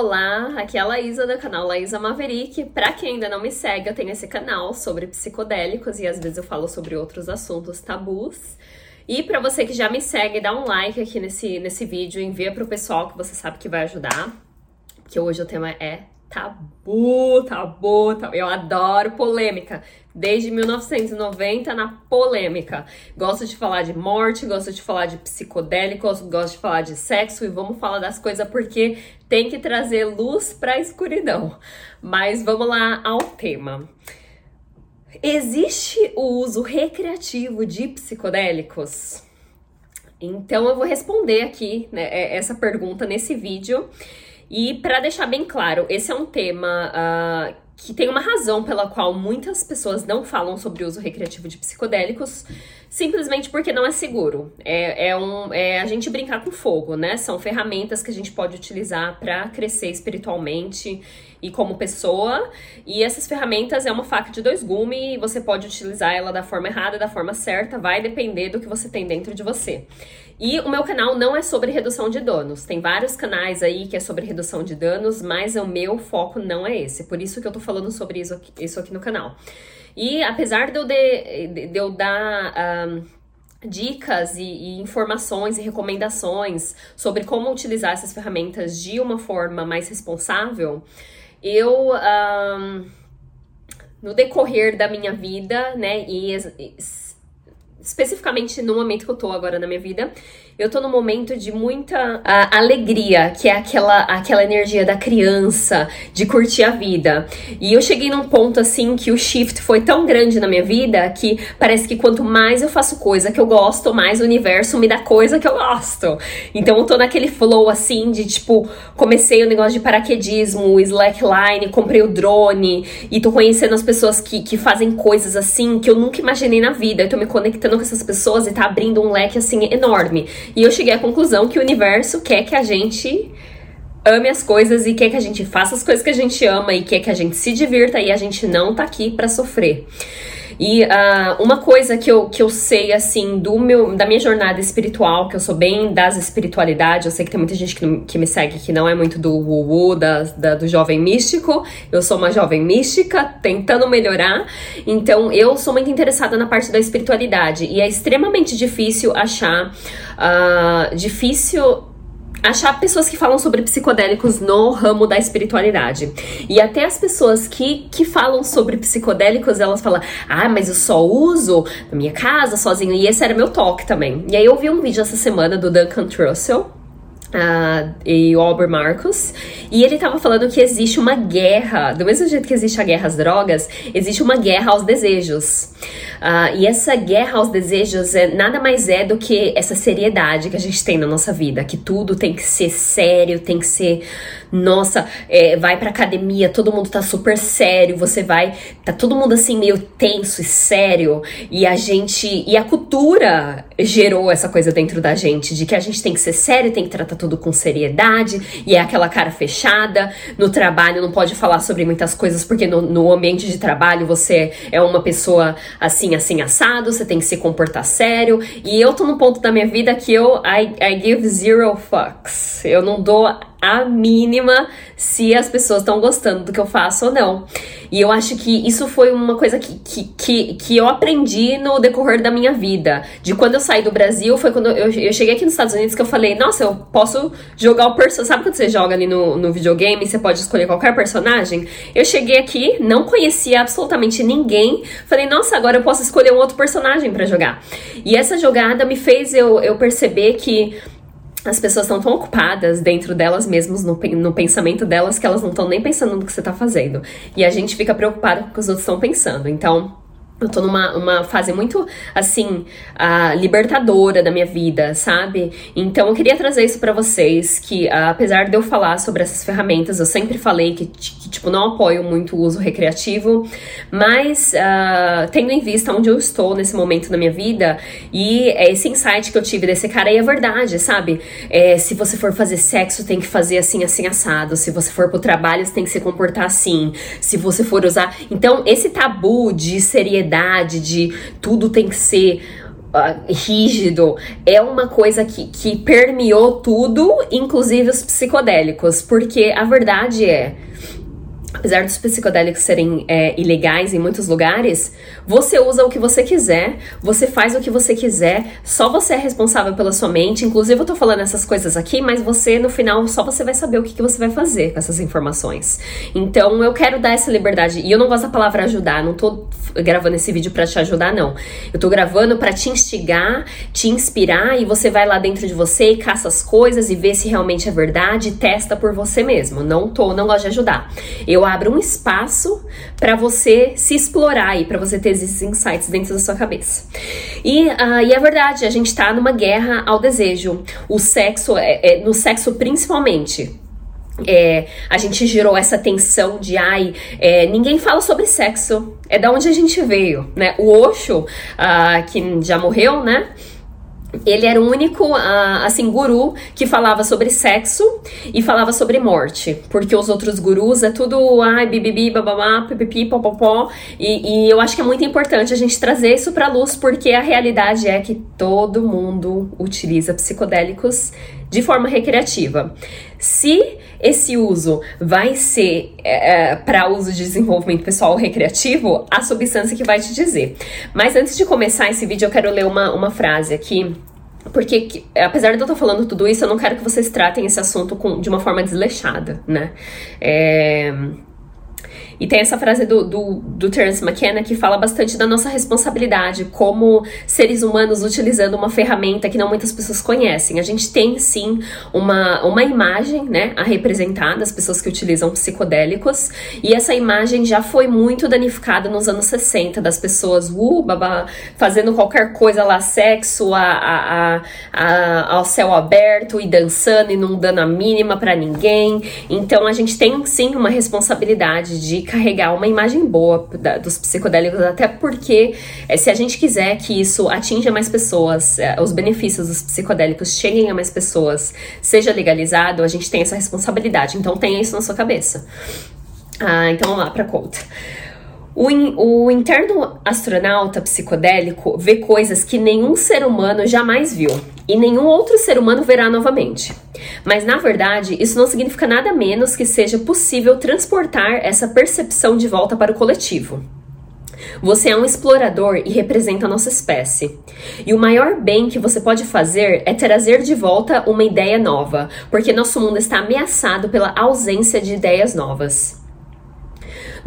Olá, aqui é a Laísa do canal Laísa Maverick. Pra quem ainda não me segue, eu tenho esse canal sobre psicodélicos e às vezes eu falo sobre outros assuntos tabus. E para você que já me segue, dá um like aqui nesse, nesse vídeo, envia pro pessoal que você sabe que vai ajudar. Que hoje o tema é tabu, tabu, tabu. Eu adoro polêmica. Desde 1990 na polêmica. Gosto de falar de morte, gosto de falar de psicodélicos, gosto de falar de sexo e vamos falar das coisas porque tem que trazer luz para a escuridão. Mas vamos lá ao tema. Existe o uso recreativo de psicodélicos? Então eu vou responder aqui né, é, essa pergunta nesse vídeo. E para deixar bem claro, esse é um tema uh, que tem uma razão pela qual muitas pessoas não falam sobre o uso recreativo de psicodélicos, simplesmente porque não é seguro. É, é, um, é a gente brincar com fogo, né? São ferramentas que a gente pode utilizar para crescer espiritualmente e como pessoa. E essas ferramentas é uma faca de dois gumes e você pode utilizar ela da forma errada, da forma certa, vai depender do que você tem dentro de você. E o meu canal não é sobre redução de danos. Tem vários canais aí que é sobre redução de danos, mas o meu foco não é esse. Por isso que eu tô falando sobre isso aqui, isso aqui no canal. E apesar de eu, de, de eu dar. Um, dicas e, e, informações e recomendações sobre como utilizar essas ferramentas de uma forma mais responsável, eu um, no decorrer da minha vida, né, e, e especificamente no momento que eu tô agora na minha vida, eu tô num momento de muita uh, alegria, que é aquela, aquela energia da criança, de curtir a vida. E eu cheguei num ponto assim que o shift foi tão grande na minha vida que parece que quanto mais eu faço coisa que eu gosto, mais o universo me dá coisa que eu gosto. Então eu tô naquele flow assim de tipo, comecei o negócio de paraquedismo, slackline, comprei o drone e tô conhecendo as pessoas que, que fazem coisas assim que eu nunca imaginei na vida. Eu tô me conectando com essas pessoas e tá abrindo um leque assim enorme. E eu cheguei à conclusão que o universo quer que a gente ame as coisas e quer que a gente faça as coisas que a gente ama e quer que a gente se divirta e a gente não tá aqui para sofrer. E uh, uma coisa que eu, que eu sei, assim, do meu, da minha jornada espiritual, que eu sou bem das espiritualidades, eu sei que tem muita gente que, que me segue que não é muito do woo da, da, do jovem místico, eu sou uma jovem mística, tentando melhorar, então eu sou muito interessada na parte da espiritualidade, e é extremamente difícil achar, uh, difícil achar pessoas que falam sobre psicodélicos no ramo da espiritualidade. E até as pessoas que, que falam sobre psicodélicos, elas falam: ah, mas eu só uso na minha casa, sozinho. E esse era meu toque também. E aí eu vi um vídeo essa semana do Duncan Trussell Uh, e o Albert Marcos, e ele estava falando que existe uma guerra, do mesmo jeito que existe a guerra às drogas, existe uma guerra aos desejos. Uh, e essa guerra aos desejos é, nada mais é do que essa seriedade que a gente tem na nossa vida, que tudo tem que ser sério, tem que ser, nossa, é, vai pra academia, todo mundo tá super sério, você vai, tá todo mundo assim meio tenso e sério, e a gente, e a cultura gerou essa coisa dentro da gente, de que a gente tem que ser sério, tem que tratar tudo com seriedade, e é aquela cara fechada. No trabalho não pode falar sobre muitas coisas, porque no, no ambiente de trabalho você é uma pessoa assim, assim, assado, você tem que se comportar sério. E eu tô no ponto da minha vida que eu I, I give zero fucks. Eu não dou a mínima se as pessoas estão gostando do que eu faço ou não. E eu acho que isso foi uma coisa que, que, que, que, eu aprendi no decorrer da minha vida. De quando eu saí do Brasil, foi quando eu, eu cheguei aqui nos Estados Unidos que eu falei, nossa, eu posso jogar o personagem. Sabe quando você joga ali no, no videogame você pode escolher qualquer personagem? Eu cheguei aqui, não conhecia absolutamente ninguém. Falei, nossa, agora eu posso escolher um outro personagem para jogar. E essa jogada me fez eu, eu perceber que as pessoas estão tão ocupadas dentro delas mesmas, no, no pensamento delas, que elas não estão nem pensando no que você está fazendo. E a gente fica preocupado com o que os outros estão pensando. Então, eu tô numa uma fase muito, assim, uh, libertadora da minha vida, sabe? Então eu queria trazer isso para vocês, que uh, apesar de eu falar sobre essas ferramentas, eu sempre falei que, que tipo, não apoio muito o uso recreativo, mas uh, tendo em vista onde eu estou nesse momento da minha vida, e esse insight que eu tive desse cara aí é verdade, sabe? É, se você for fazer sexo, tem que fazer assim, assim, assado. Se você for pro trabalho, você tem que se comportar assim. Se você for usar... Então, esse tabu de seriedade, de tudo tem que ser uh, rígido, é uma coisa que, que permeou tudo, inclusive os psicodélicos, porque a verdade é apesar dos psicodélicos serem é, ilegais em muitos lugares, você usa o que você quiser, você faz o que você quiser, só você é responsável pela sua mente. Inclusive, eu tô falando essas coisas aqui, mas você, no final, só você vai saber o que, que você vai fazer com essas informações. Então, eu quero dar essa liberdade. E eu não gosto da palavra ajudar, não tô gravando esse vídeo para te ajudar, não. Eu tô gravando para te instigar, te inspirar, e você vai lá dentro de você e caça as coisas e vê se realmente é verdade, testa por você mesmo. Não tô, não gosto de ajudar. Eu abro um espaço para você se explorar e para você ter esses insights dentro da sua cabeça. E, uh, e é verdade, a gente tá numa guerra ao desejo. O sexo, é, é no sexo principalmente. É, a gente gerou essa tensão de ai, é, ninguém fala sobre sexo, é da onde a gente veio, né? O Osho, uh, que já morreu, né? Ele era o único, assim, guru que falava sobre sexo e falava sobre morte. Porque os outros gurus é tudo, ai, bibibi, bababá, pipipi, popopó. E, e eu acho que é muito importante a gente trazer isso pra luz, porque a realidade é que todo mundo utiliza psicodélicos de forma recreativa. Se esse uso vai ser é, é para uso de desenvolvimento pessoal recreativo, a substância que vai te dizer. Mas antes de começar esse vídeo, eu quero ler uma, uma frase aqui porque, apesar de eu estar falando tudo isso, eu não quero que vocês tratem esse assunto com, de uma forma desleixada, né? É, e tem essa frase do, do, do Terence McKenna que fala bastante da nossa responsabilidade como seres humanos utilizando uma ferramenta que não muitas pessoas conhecem. A gente tem sim uma, uma imagem né, a representar das pessoas que utilizam psicodélicos, e essa imagem já foi muito danificada nos anos 60, das pessoas uh, babá, fazendo qualquer coisa lá, sexo a, a, a, ao céu aberto e dançando e não dando a mínima para ninguém. Então a gente tem sim uma responsabilidade de carregar uma imagem boa da, dos psicodélicos, até porque é, se a gente quiser que isso atinja mais pessoas, é, os benefícios dos psicodélicos cheguem a mais pessoas, seja legalizado, a gente tem essa responsabilidade. Então tenha isso na sua cabeça. Ah, então vamos lá para conta. O, in, o, interno astronauta psicodélico vê coisas que nenhum ser humano jamais viu e nenhum outro ser humano verá novamente. Mas na verdade, isso não significa nada menos que seja possível transportar essa percepção de volta para o coletivo. Você é um explorador e representa a nossa espécie. E o maior bem que você pode fazer é trazer de volta uma ideia nova, porque nosso mundo está ameaçado pela ausência de ideias novas.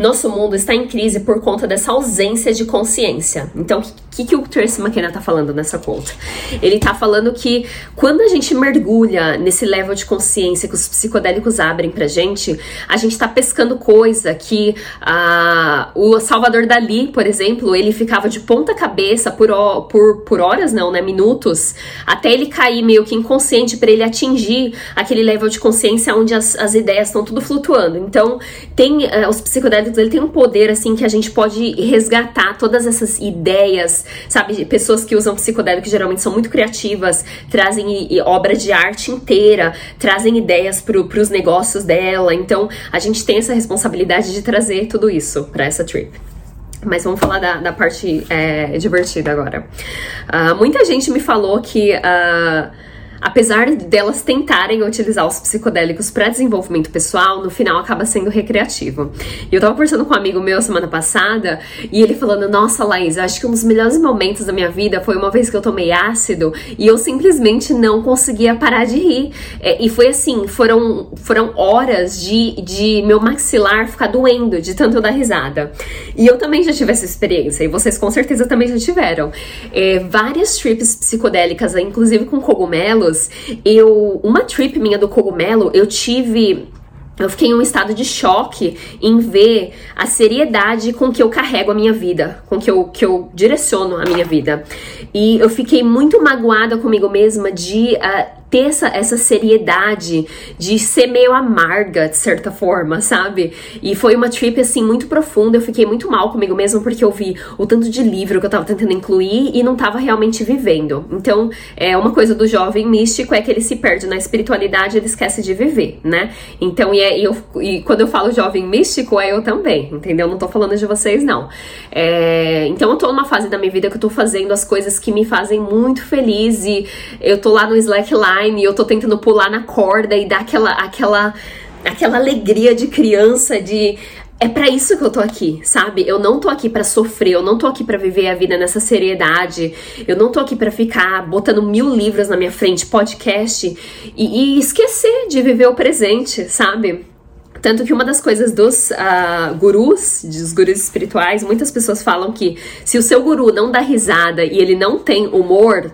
Nosso mundo está em crise por conta dessa ausência de consciência. Então, o que, que o Tracy McKenna está falando nessa conta? Ele está falando que quando a gente mergulha nesse level de consciência que os psicodélicos abrem pra gente, a gente está pescando coisa que uh, o Salvador Dali, por exemplo, ele ficava de ponta cabeça por, por, por horas, não, né? Minutos, até ele cair meio que inconsciente para ele atingir aquele level de consciência onde as, as ideias estão tudo flutuando. Então, tem uh, os psicodélicos ele tem um poder, assim, que a gente pode resgatar todas essas ideias, sabe? Pessoas que usam psicodélico geralmente são muito criativas, trazem obra de arte inteira, trazem ideias para os negócios dela. Então, a gente tem essa responsabilidade de trazer tudo isso para essa trip. Mas vamos falar da, da parte é, divertida agora. Uh, muita gente me falou que. Uh, apesar delas tentarem utilizar os psicodélicos para desenvolvimento pessoal, no final acaba sendo recreativo. E eu tava conversando com um amigo meu semana passada e ele falando: Nossa, Laís, acho que um dos melhores momentos da minha vida foi uma vez que eu tomei ácido e eu simplesmente não conseguia parar de rir. É, e foi assim: foram, foram horas de, de meu maxilar ficar doendo de tanto eu dar risada. E eu também já tive essa experiência, e vocês com certeza também já tiveram. É, várias trips psicodélicas, inclusive com cogumelos eu uma trip minha do cogumelo, eu tive eu fiquei em um estado de choque em ver a seriedade com que eu carrego a minha vida, com que eu, que eu direciono a minha vida. E eu fiquei muito magoada comigo mesma de uh, ter essa, essa seriedade, de ser meio amarga, de certa forma, sabe? E foi uma trip, assim, muito profunda. Eu fiquei muito mal comigo mesmo, porque eu vi o tanto de livro que eu tava tentando incluir e não tava realmente vivendo. Então, é uma coisa do jovem místico é que ele se perde na espiritualidade, ele esquece de viver, né? Então, e, é, e, eu, e quando eu falo jovem místico, é eu também, entendeu? Não tô falando de vocês, não. É, então, eu tô numa fase da minha vida que eu tô fazendo as coisas que me fazem muito feliz e eu tô lá no slackline e eu tô tentando pular na corda e dar aquela, aquela, aquela alegria de criança de é para isso que eu tô aqui, sabe? Eu não tô aqui para sofrer, eu não tô aqui para viver a vida nessa seriedade, eu não tô aqui para ficar botando mil livros na minha frente, podcast e, e, esquecer de viver o presente, sabe? Tanto que uma das coisas dos uh, gurus, dos gurus espirituais, muitas pessoas falam que se o seu guru não dá risada e ele não tem humor,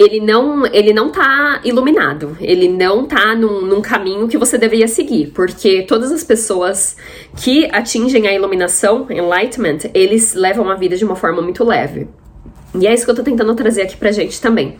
ele não, ele não tá iluminado, ele não tá num, num, caminho que você deveria seguir, porque todas as pessoas que atingem a iluminação, enlightenment, eles levam a vida de uma forma muito leve. E é isso que eu tô tentando trazer aqui pra gente também.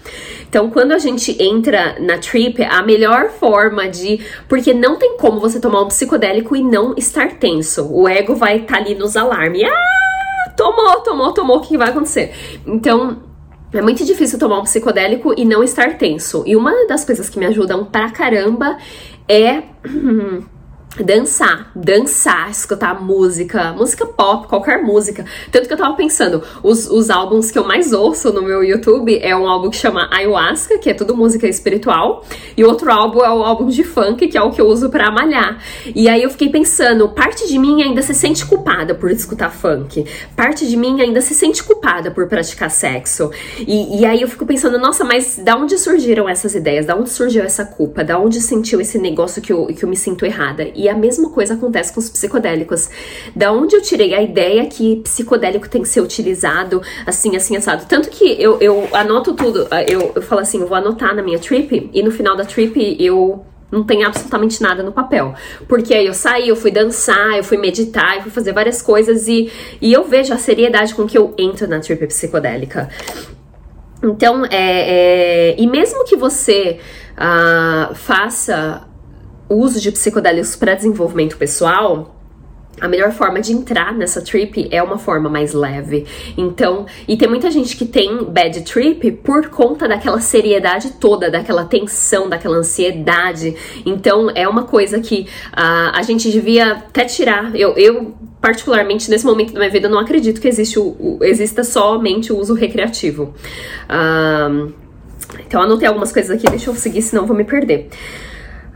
Então, quando a gente entra na trip, a melhor forma de. Porque não tem como você tomar um psicodélico e não estar tenso. O ego vai estar tá ali nos alarmes. Ah! Tomou, tomou, tomou, o que vai acontecer? Então, é muito difícil tomar um psicodélico e não estar tenso. E uma das coisas que me ajudam pra caramba é. dançar, dançar, escutar música, música pop, qualquer música. Tanto que eu tava pensando, os, os álbuns que eu mais ouço no meu YouTube é um álbum que chama Ayahuasca, que é tudo música espiritual, e outro álbum é o álbum de funk, que é o que eu uso para malhar. E aí eu fiquei pensando, parte de mim ainda se sente culpada por escutar funk, parte de mim ainda se sente culpada por praticar sexo. E, e aí eu fico pensando, nossa, mas da onde surgiram essas ideias? Da onde surgiu essa culpa? Da onde sentiu esse negócio que eu, que eu me sinto errada? E a mesma coisa acontece com os psicodélicos. Da onde eu tirei a ideia que psicodélico tem que ser utilizado assim, assim, assado. Tanto que eu, eu anoto tudo. Eu, eu falo assim, eu vou anotar na minha trip e no final da trip eu não tem absolutamente nada no papel. Porque aí eu saí, eu fui dançar, eu fui meditar, eu fui fazer várias coisas e, e eu vejo a seriedade com que eu entro na trip psicodélica. Então, é, é e mesmo que você uh, faça o uso de psicodélicos para desenvolvimento pessoal, a melhor forma de entrar nessa trip é uma forma mais leve. Então, e tem muita gente que tem bad trip por conta daquela seriedade toda, daquela tensão, daquela ansiedade. Então, é uma coisa que uh, a gente devia até tirar. Eu, eu, particularmente, nesse momento da minha vida, não acredito que existe o, o exista somente o uso recreativo. Uh, então, anotei algumas coisas aqui, deixa eu seguir, senão vou me perder.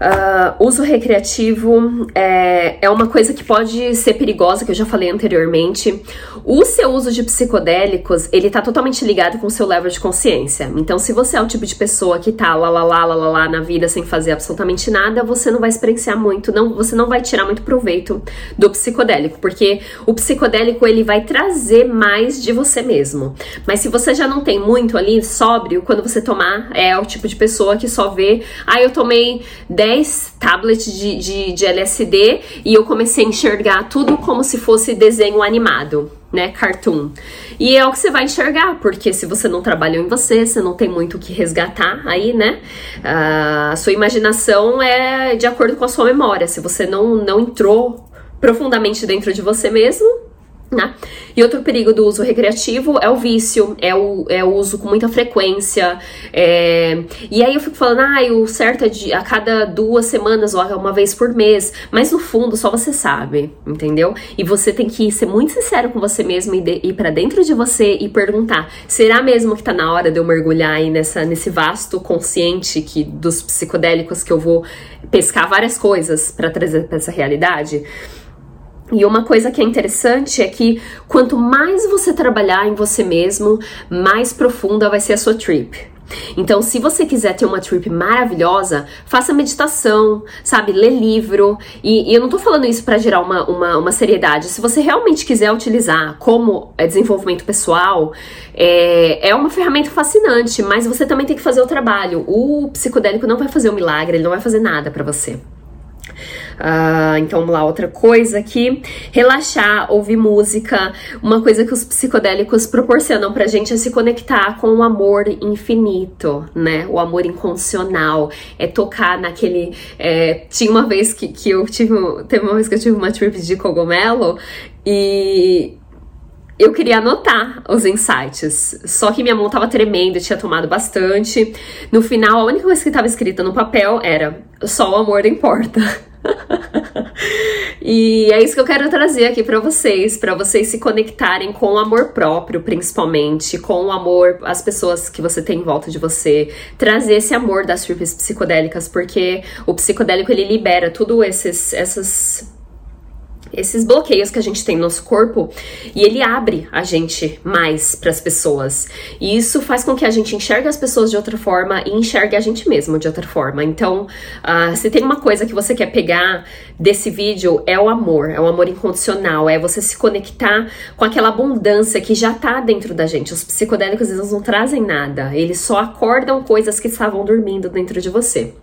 Uh, uso recreativo é, é uma coisa que pode ser perigosa, que eu já falei anteriormente. O seu uso de psicodélicos, ele tá totalmente ligado com o seu level de consciência. Então, se você é o tipo de pessoa que tá lá, lá, lá, lá, lá, lá na vida sem fazer absolutamente nada, você não vai experienciar muito, não, você não vai tirar muito proveito do psicodélico, porque o psicodélico, ele vai trazer mais de você mesmo. Mas se você já não tem muito ali, sóbrio, quando você tomar, é o tipo de pessoa que só vê, ah, eu tomei 10 10 tablets de, de, de LSD e eu comecei a enxergar tudo como se fosse desenho animado né, cartoon. E é o que você vai enxergar, porque se você não trabalhou em você, você não tem muito o que resgatar aí, né? Uh, a sua imaginação é de acordo com a sua memória. Se você não, não entrou profundamente dentro de você mesmo, né? E outro perigo do uso recreativo é o vício, é o, é o uso com muita frequência. É... E aí eu fico falando, ah, o certo é de a cada duas semanas ou uma vez por mês. Mas no fundo, só você sabe, entendeu? E você tem que ser muito sincero com você mesmo e de, ir para dentro de você e perguntar: será mesmo que tá na hora de eu mergulhar aí nessa, nesse vasto consciente que dos psicodélicos que eu vou pescar várias coisas para trazer para essa realidade? E uma coisa que é interessante é que quanto mais você trabalhar em você mesmo, mais profunda vai ser a sua trip. Então, se você quiser ter uma trip maravilhosa, faça meditação, sabe? Lê livro. E, e eu não tô falando isso para gerar uma, uma, uma, seriedade. Se você realmente quiser utilizar como é, desenvolvimento pessoal, é, é uma ferramenta fascinante, mas você também tem que fazer o trabalho. O psicodélico não vai fazer o milagre, ele não vai fazer nada para você. Uh, então vamos lá, outra coisa aqui. Relaxar, ouvir música. Uma coisa que os psicodélicos proporcionam pra gente é se conectar com o amor infinito, né? O amor incondicional. É tocar naquele. É, tinha uma vez que, que eu tive. Teve uma vez que eu tive uma trip de cogumelo e eu queria anotar os insights, só que minha mão tava tremendo, tinha tomado bastante. No final, a única coisa que estava escrita no papel era: só o amor importa. e é isso que eu quero trazer aqui para vocês, para vocês se conectarem com o amor próprio, principalmente, com o amor às pessoas que você tem em volta de você, trazer esse amor das trips psicodélicas, porque o psicodélico ele libera tudo esses essas esses bloqueios que a gente tem no nosso corpo e ele abre a gente mais para as pessoas. E isso faz com que a gente enxergue as pessoas de outra forma e enxergue a gente mesmo de outra forma. Então, uh, se tem uma coisa que você quer pegar desse vídeo, é o amor, é o amor incondicional, é você se conectar com aquela abundância que já tá dentro da gente. Os psicodélicos eles não trazem nada, eles só acordam coisas que estavam dormindo dentro de você.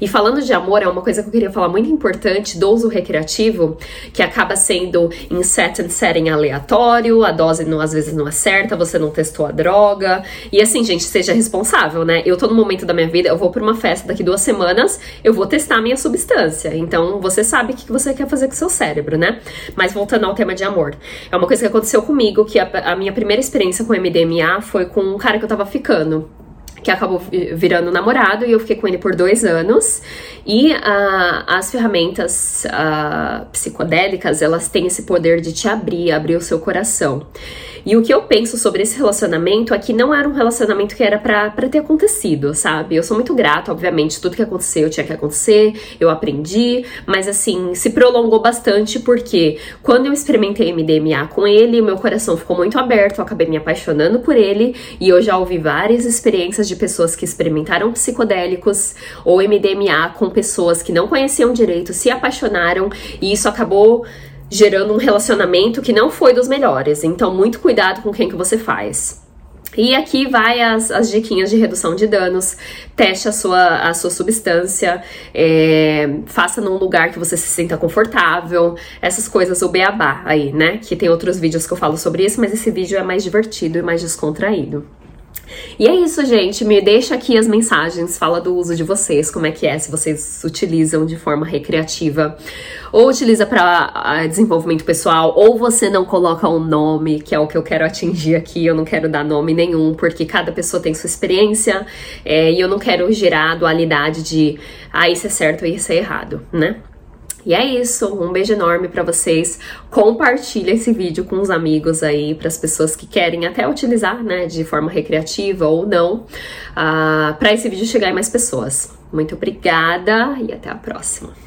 E falando de amor, é uma coisa que eu queria falar muito importante do uso recreativo, que acaba sendo em set and setting aleatório, a dose não, às vezes não é certa, você não testou a droga. E assim, gente, seja responsável, né? Eu tô no momento da minha vida, eu vou pra uma festa daqui duas semanas, eu vou testar a minha substância. Então você sabe o que você quer fazer com o seu cérebro, né? Mas voltando ao tema de amor. É uma coisa que aconteceu comigo, que a, a minha primeira experiência com MDMA foi com um cara que eu tava ficando que acabou virando namorado e eu fiquei com ele por dois anos. E uh, as ferramentas uh, psicodélicas, elas têm esse poder de te abrir, abrir o seu coração. E o que eu penso sobre esse relacionamento é que não era um relacionamento que era para ter acontecido, sabe? Eu sou muito grata, obviamente, tudo que aconteceu tinha que acontecer, eu aprendi, mas assim, se prolongou bastante porque quando eu experimentei MDMA com ele, meu coração ficou muito aberto, eu acabei me apaixonando por ele e eu já ouvi várias experiências de pessoas que experimentaram psicodélicos ou MDMA com pessoas que não conheciam direito, se apaixonaram e isso acabou gerando um relacionamento que não foi dos melhores. Então, muito cuidado com quem que você faz. E aqui vai as, as diquinhas de redução de danos. Teste a sua, a sua substância, é, faça num lugar que você se sinta confortável. Essas coisas, o beabá aí, né? Que tem outros vídeos que eu falo sobre isso, mas esse vídeo é mais divertido e mais descontraído. E é isso, gente. Me deixa aqui as mensagens, fala do uso de vocês, como é que é, se vocês utilizam de forma recreativa, ou utiliza para desenvolvimento pessoal, ou você não coloca um nome, que é o que eu quero atingir aqui. Eu não quero dar nome nenhum, porque cada pessoa tem sua experiência, é, e eu não quero gerar a dualidade de ah, isso é certo e isso é errado, né? E é isso, um beijo enorme para vocês. Compartilha esse vídeo com os amigos aí, para as pessoas que querem até utilizar, né, de forma recreativa ou não, uh, ah, para esse vídeo chegar em mais pessoas. Muito obrigada e até a próxima.